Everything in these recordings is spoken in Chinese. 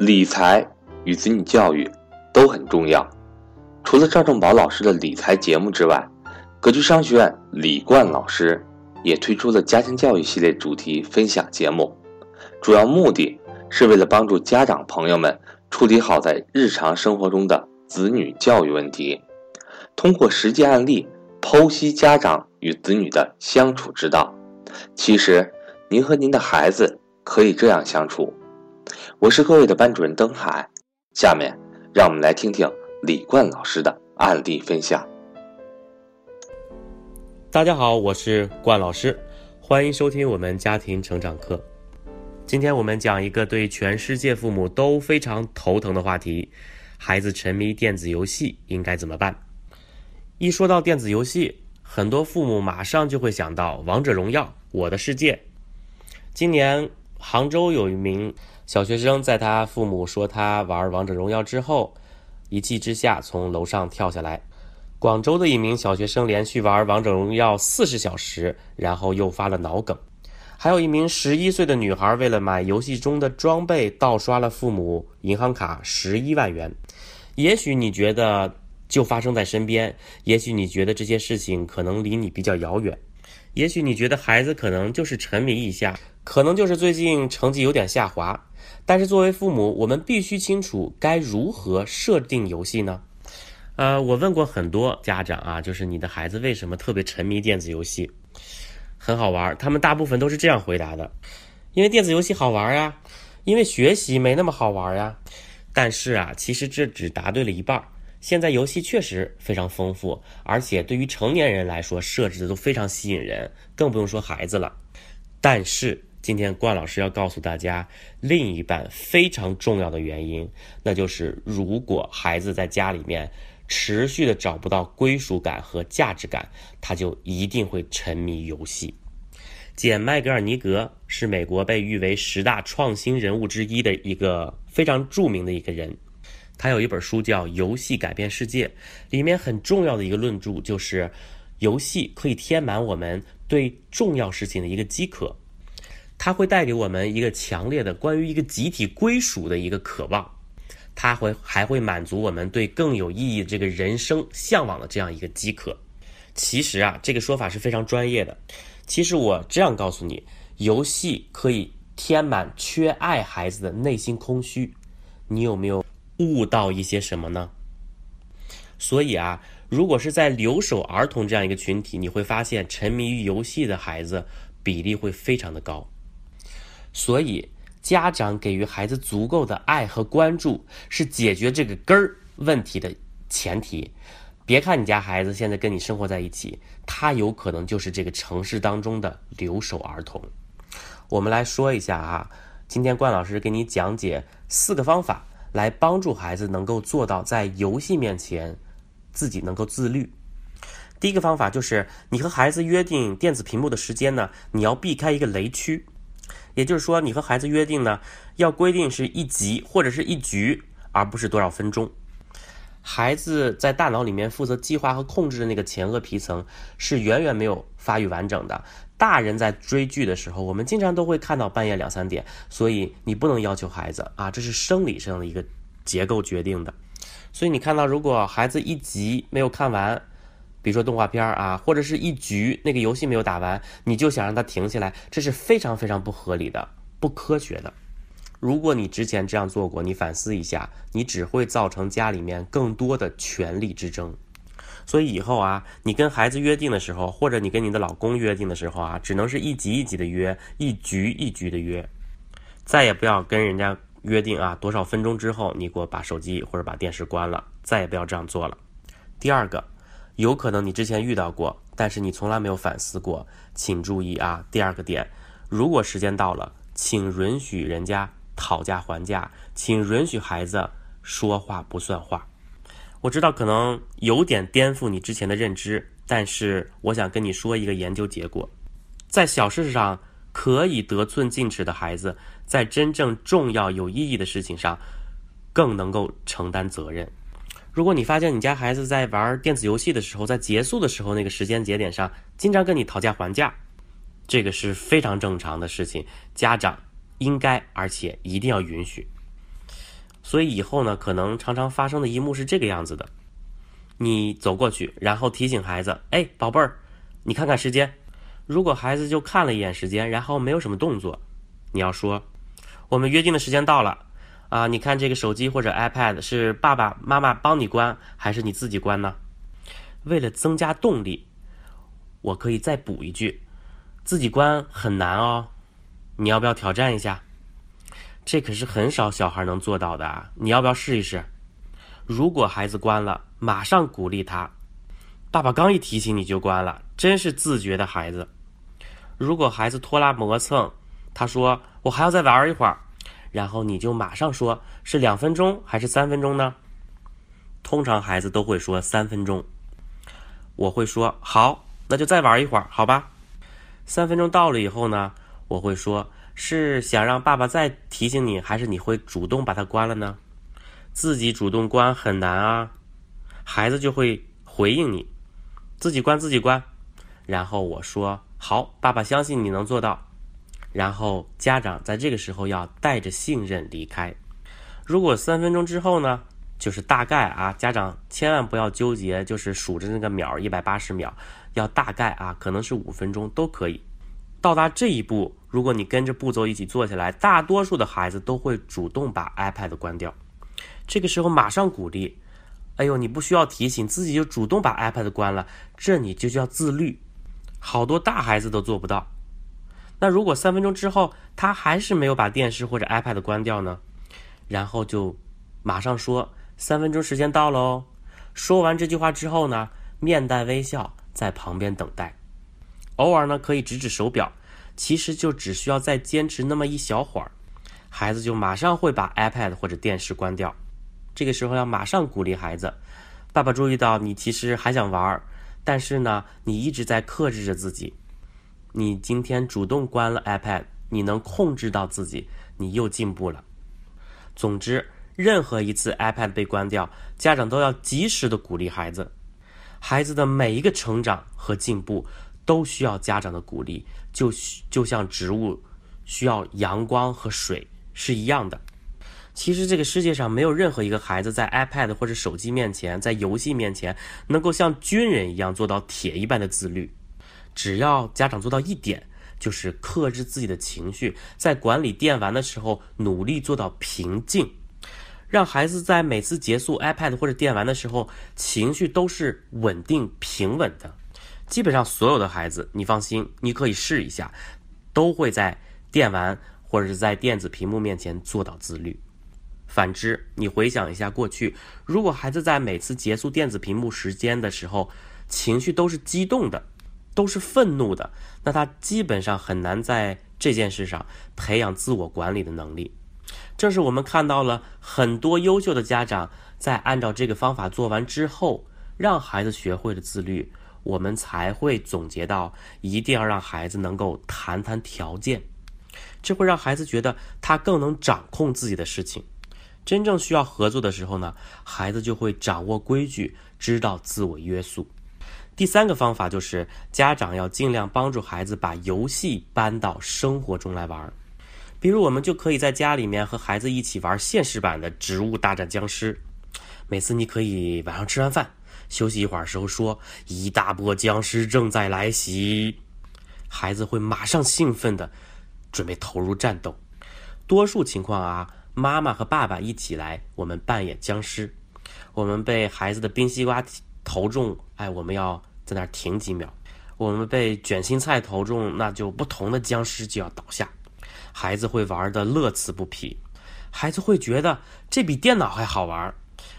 理财与子女教育都很重要。除了赵正宝老师的理财节目之外，格局商学院李冠老师也推出了家庭教育系列主题分享节目，主要目的是为了帮助家长朋友们处理好在日常生活中的子女教育问题，通过实际案例剖析家长与子女的相处之道。其实，您和您的孩子可以这样相处。我是各位的班主任登海，下面让我们来听听李冠老师的案例分享。大家好，我是冠老师，欢迎收听我们家庭成长课。今天我们讲一个对全世界父母都非常头疼的话题：孩子沉迷电子游戏应该怎么办？一说到电子游戏，很多父母马上就会想到《王者荣耀》《我的世界》。今年杭州有一名。小学生在他父母说他玩王者荣耀之后，一气之下从楼上跳下来。广州的一名小学生连续玩王者荣耀四十小时，然后诱发了脑梗。还有一名十一岁的女孩为了买游戏中的装备，盗刷了父母银行卡十一万元。也许你觉得就发生在身边，也许你觉得这些事情可能离你比较遥远，也许你觉得孩子可能就是沉迷一下，可能就是最近成绩有点下滑。但是作为父母，我们必须清楚该如何设定游戏呢？呃，我问过很多家长啊，就是你的孩子为什么特别沉迷电子游戏？很好玩，他们大部分都是这样回答的：因为电子游戏好玩呀，因为学习没那么好玩呀。但是啊，其实这只答对了一半。现在游戏确实非常丰富，而且对于成年人来说设置的都非常吸引人，更不用说孩子了。但是。今天冠老师要告诉大家，另一半非常重要的原因，那就是如果孩子在家里面持续的找不到归属感和价值感，他就一定会沉迷游戏。简·麦格尔尼格是美国被誉为十大创新人物之一的一个非常著名的一个人，他有一本书叫《游戏改变世界》，里面很重要的一个论著就是，游戏可以填满我们对重要事情的一个饥渴。它会带给我们一个强烈的关于一个集体归属的一个渴望，它会还会满足我们对更有意义这个人生向往的这样一个饥渴。其实啊，这个说法是非常专业的。其实我这样告诉你，游戏可以填满缺爱孩子的内心空虚。你有没有悟到一些什么呢？所以啊，如果是在留守儿童这样一个群体，你会发现沉迷于游戏的孩子比例会非常的高。所以，家长给予孩子足够的爱和关注，是解决这个根儿问题的前提。别看你家孩子现在跟你生活在一起，他有可能就是这个城市当中的留守儿童。我们来说一下啊，今天冠老师给你讲解四个方法，来帮助孩子能够做到在游戏面前自己能够自律。第一个方法就是，你和孩子约定电子屏幕的时间呢，你要避开一个雷区。也就是说，你和孩子约定呢，要规定是一集或者是一局，而不是多少分钟。孩子在大脑里面负责计划和控制的那个前额皮层是远远没有发育完整的。大人在追剧的时候，我们经常都会看到半夜两三点，所以你不能要求孩子啊，这是生理上的一个结构决定的。所以你看到，如果孩子一集没有看完，比如说动画片啊，或者是一局那个游戏没有打完，你就想让他停下来，这是非常非常不合理的、不科学的。如果你之前这样做过，你反思一下，你只会造成家里面更多的权力之争。所以以后啊，你跟孩子约定的时候，或者你跟你的老公约定的时候啊，只能是一集一集的约，一局一局的约，再也不要跟人家约定啊，多少分钟之后你给我把手机或者把电视关了，再也不要这样做了。第二个。有可能你之前遇到过，但是你从来没有反思过，请注意啊！第二个点，如果时间到了，请允许人家讨价还价，请允许孩子说话不算话。我知道可能有点颠覆你之前的认知，但是我想跟你说一个研究结果：在小事上可以得寸进尺的孩子，在真正重要有意义的事情上，更能够承担责任。如果你发现你家孩子在玩电子游戏的时候，在结束的时候那个时间节点上，经常跟你讨价还价，这个是非常正常的事情，家长应该而且一定要允许。所以以后呢，可能常常发生的一幕是这个样子的：你走过去，然后提醒孩子：“哎，宝贝儿，你看看时间。”如果孩子就看了一眼时间，然后没有什么动作，你要说：“我们约定的时间到了啊！你看这个手机或者 iPad 是爸爸妈妈帮你关，还是你自己关呢？”为了增加动力，我可以再补一句：“自己关很难哦，你要不要挑战一下？”这可是很少小孩能做到的啊！你要不要试一试？如果孩子关了，马上鼓励他：“爸爸刚一提醒你就关了，真是自觉的孩子。”如果孩子拖拉磨蹭，他说我还要再玩一会儿，然后你就马上说是两分钟还是三分钟呢？通常孩子都会说三分钟。我会说好，那就再玩一会儿，好吧？三分钟到了以后呢，我会说是想让爸爸再提醒你，还是你会主动把它关了呢？自己主动关很难啊，孩子就会回应你，自己关自己关，然后我说。好，爸爸相信你能做到。然后家长在这个时候要带着信任离开。如果三分钟之后呢，就是大概啊，家长千万不要纠结，就是数着那个秒一百八十秒，要大概啊，可能是五分钟都可以。到达这一步，如果你跟着步骤一起做下来，大多数的孩子都会主动把 iPad 关掉。这个时候马上鼓励，哎呦，你不需要提醒，自己就主动把 iPad 关了，这你就叫自律。好多大孩子都做不到。那如果三分钟之后他还是没有把电视或者 iPad 关掉呢？然后就马上说三分钟时间到了哦。说完这句话之后呢，面带微笑在旁边等待。偶尔呢可以指指手表，其实就只需要再坚持那么一小会儿，孩子就马上会把 iPad 或者电视关掉。这个时候要马上鼓励孩子：“爸爸注意到你其实还想玩。”但是呢，你一直在克制着自己。你今天主动关了 iPad，你能控制到自己，你又进步了。总之，任何一次 iPad 被关掉，家长都要及时的鼓励孩子。孩子的每一个成长和进步都需要家长的鼓励，就就像植物需要阳光和水是一样的。其实这个世界上没有任何一个孩子在 iPad 或者手机面前，在游戏面前能够像军人一样做到铁一般的自律。只要家长做到一点，就是克制自己的情绪，在管理电玩的时候努力做到平静，让孩子在每次结束 iPad 或者电玩的时候情绪都是稳定平稳的。基本上所有的孩子，你放心，你可以试一下，都会在电玩或者是在电子屏幕面前做到自律。反之，你回想一下过去，如果孩子在每次结束电子屏幕时间的时候，情绪都是激动的，都是愤怒的，那他基本上很难在这件事上培养自我管理的能力。正是我们看到了很多优秀的家长在按照这个方法做完之后，让孩子学会了自律，我们才会总结到一定要让孩子能够谈谈条件，这会让孩子觉得他更能掌控自己的事情。真正需要合作的时候呢，孩子就会掌握规矩，知道自我约束。第三个方法就是家长要尽量帮助孩子把游戏搬到生活中来玩。比如，我们就可以在家里面和孩子一起玩现实版的《植物大战僵尸》。每次你可以晚上吃完饭休息一会儿时候说：“一大波僵尸正在来袭。”孩子会马上兴奋的准备投入战斗。多数情况啊。妈妈和爸爸一起来，我们扮演僵尸。我们被孩子的冰西瓜投中，哎，我们要在那儿停几秒。我们被卷心菜投中，那就不同的僵尸就要倒下。孩子会玩的乐此不疲，孩子会觉得这比电脑还好玩。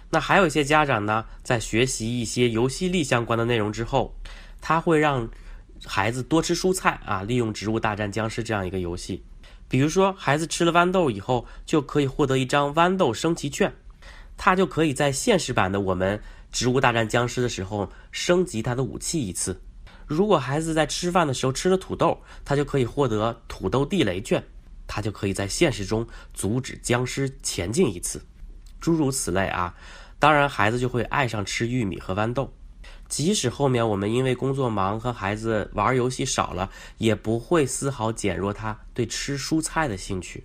那还有一些家长呢，在学习一些游戏力相关的内容之后，他会让孩子多吃蔬菜啊，利用《植物大战僵尸》这样一个游戏。比如说，孩子吃了豌豆以后，就可以获得一张豌豆升级券，他就可以在现实版的我们《植物大战僵尸》的时候升级他的武器一次。如果孩子在吃饭的时候吃了土豆，他就可以获得土豆地雷券，他就可以在现实中阻止僵尸前进一次。诸如此类啊，当然孩子就会爱上吃玉米和豌豆。即使后面我们因为工作忙和孩子玩游戏少了，也不会丝毫减弱他对吃蔬菜的兴趣。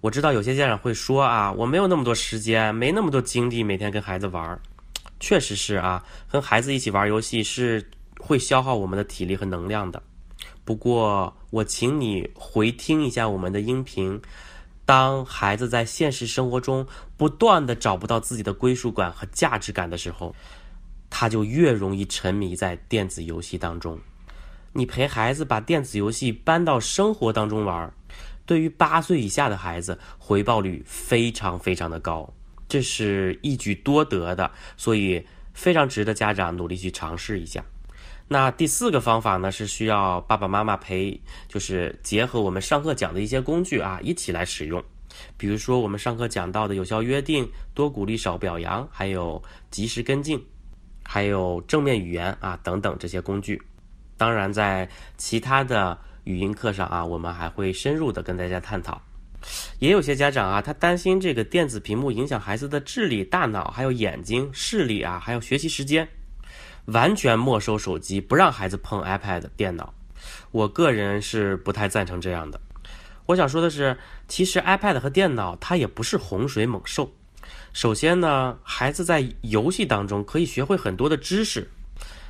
我知道有些家长会说啊，我没有那么多时间，没那么多精力，每天跟孩子玩儿。确实是啊，跟孩子一起玩游戏是会消耗我们的体力和能量的。不过，我请你回听一下我们的音频。当孩子在现实生活中不断的找不到自己的归属感和价值感的时候，他就越容易沉迷在电子游戏当中。你陪孩子把电子游戏搬到生活当中玩。对于八岁以下的孩子，回报率非常非常的高，这是一举多得的，所以非常值得家长努力去尝试一下。那第四个方法呢，是需要爸爸妈妈陪，就是结合我们上课讲的一些工具啊，一起来使用。比如说我们上课讲到的有效约定、多鼓励少表扬，还有及时跟进，还有正面语言啊等等这些工具。当然，在其他的。语音课上啊，我们还会深入的跟大家探讨。也有些家长啊，他担心这个电子屏幕影响孩子的智力、大脑，还有眼睛视力啊，还有学习时间，完全没收手机，不让孩子碰 iPad 电脑。我个人是不太赞成这样的。我想说的是，其实 iPad 和电脑它也不是洪水猛兽。首先呢，孩子在游戏当中可以学会很多的知识，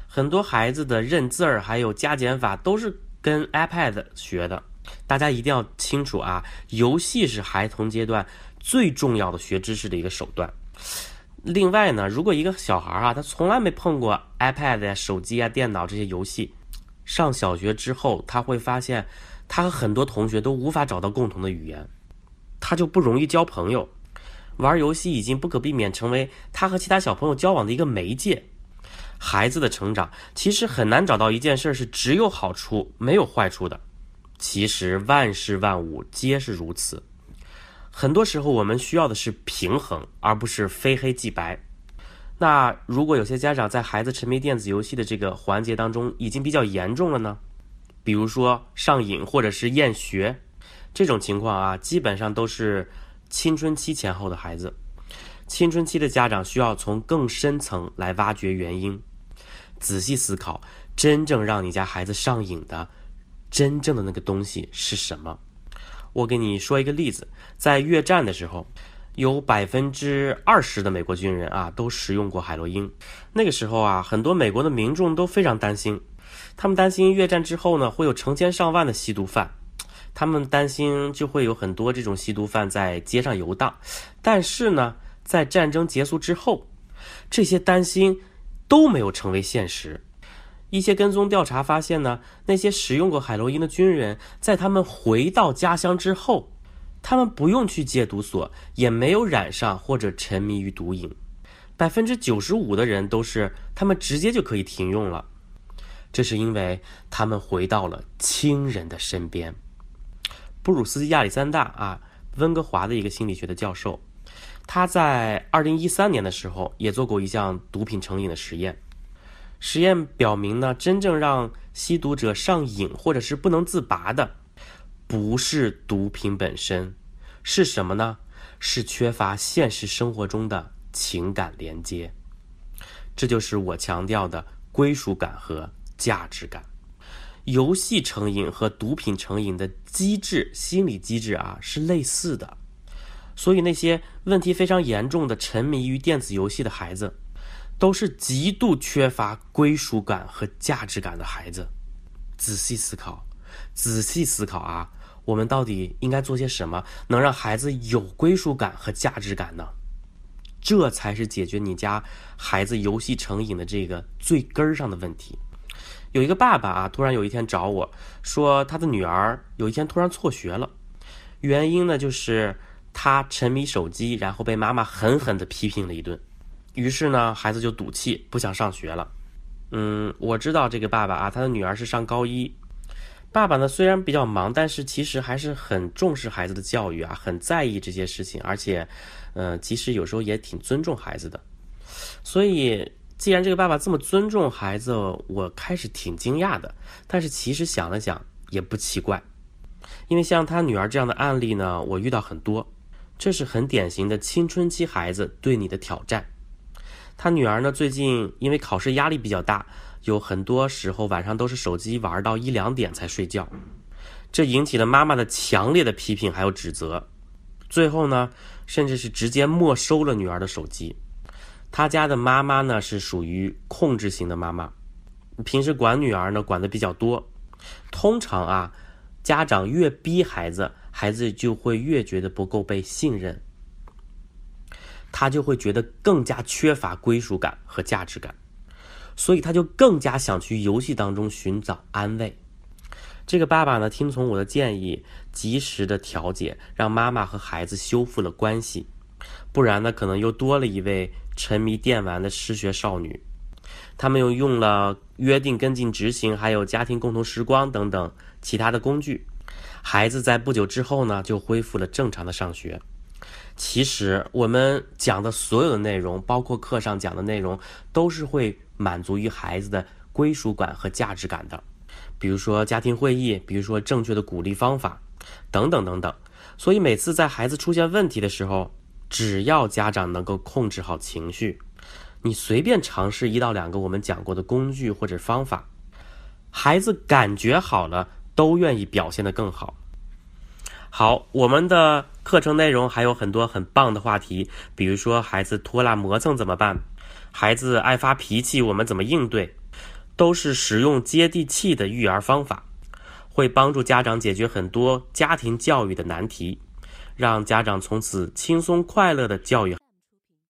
很多孩子的认字儿还有加减法都是。跟 iPad 学的，大家一定要清楚啊！游戏是孩童阶段最重要的学知识的一个手段。另外呢，如果一个小孩啊，他从来没碰过 iPad 呀、手机啊、电脑这些游戏，上小学之后，他会发现他和很多同学都无法找到共同的语言，他就不容易交朋友。玩游戏已经不可避免成为他和其他小朋友交往的一个媒介。孩子的成长其实很难找到一件事是只有好处没有坏处的，其实万事万物皆是如此。很多时候我们需要的是平衡，而不是非黑即白。那如果有些家长在孩子沉迷电子游戏的这个环节当中已经比较严重了呢？比如说上瘾或者是厌学，这种情况啊，基本上都是青春期前后的孩子。青春期的家长需要从更深层来挖掘原因。仔细思考，真正让你家孩子上瘾的，真正的那个东西是什么？我给你说一个例子，在越战的时候，有百分之二十的美国军人啊都食用过海洛因。那个时候啊，很多美国的民众都非常担心，他们担心越战之后呢，会有成千上万的吸毒犯，他们担心就会有很多这种吸毒犯在街上游荡。但是呢，在战争结束之后，这些担心。都没有成为现实。一些跟踪调查发现呢，那些使用过海洛因的军人，在他们回到家乡之后，他们不用去戒毒所，也没有染上或者沉迷于毒瘾。百分之九十五的人都是他们直接就可以停用了。这是因为他们回到了亲人的身边。布鲁斯亚历山大啊，温哥华的一个心理学的教授。他在二零一三年的时候也做过一项毒品成瘾的实验，实验表明呢，真正让吸毒者上瘾或者是不能自拔的，不是毒品本身，是什么呢？是缺乏现实生活中的情感连接。这就是我强调的归属感和价值感。游戏成瘾和毒品成瘾的机制、心理机制啊，是类似的。所以那些问题非常严重的沉迷于电子游戏的孩子，都是极度缺乏归属感和价值感的孩子。仔细思考，仔细思考啊，我们到底应该做些什么，能让孩子有归属感和价值感呢？这才是解决你家孩子游戏成瘾的这个最根儿上的问题。有一个爸爸啊，突然有一天找我说，他的女儿有一天突然辍学了，原因呢就是。他沉迷手机，然后被妈妈狠狠地批评了一顿，于是呢，孩子就赌气不想上学了。嗯，我知道这个爸爸啊，他的女儿是上高一。爸爸呢虽然比较忙，但是其实还是很重视孩子的教育啊，很在意这些事情，而且，嗯，其实有时候也挺尊重孩子的。所以，既然这个爸爸这么尊重孩子，我开始挺惊讶的。但是其实想了想，也不奇怪，因为像他女儿这样的案例呢，我遇到很多。这是很典型的青春期孩子对你的挑战。他女儿呢，最近因为考试压力比较大，有很多时候晚上都是手机玩到一两点才睡觉，这引起了妈妈的强烈的批评还有指责。最后呢，甚至是直接没收了女儿的手机。他家的妈妈呢是属于控制型的妈妈，平时管女儿呢管的比较多。通常啊，家长越逼孩子，孩子就会越觉得不够被信任，他就会觉得更加缺乏归属感和价值感，所以他就更加想去游戏当中寻找安慰。这个爸爸呢，听从我的建议，及时的调解，让妈妈和孩子修复了关系。不然呢，可能又多了一位沉迷电玩的失学少女。他们又用了约定跟进执行，还有家庭共同时光等等其他的工具。孩子在不久之后呢，就恢复了正常的上学。其实我们讲的所有的内容，包括课上讲的内容，都是会满足于孩子的归属感和价值感的。比如说家庭会议，比如说正确的鼓励方法，等等等等。所以每次在孩子出现问题的时候，只要家长能够控制好情绪，你随便尝试一到两个我们讲过的工具或者方法，孩子感觉好了，都愿意表现得更好。好，我们的课程内容还有很多很棒的话题，比如说孩子拖拉磨蹭怎么办，孩子爱发脾气我们怎么应对，都是使用接地气的育儿方法，会帮助家长解决很多家庭教育的难题。让家长从此轻松快乐的教育。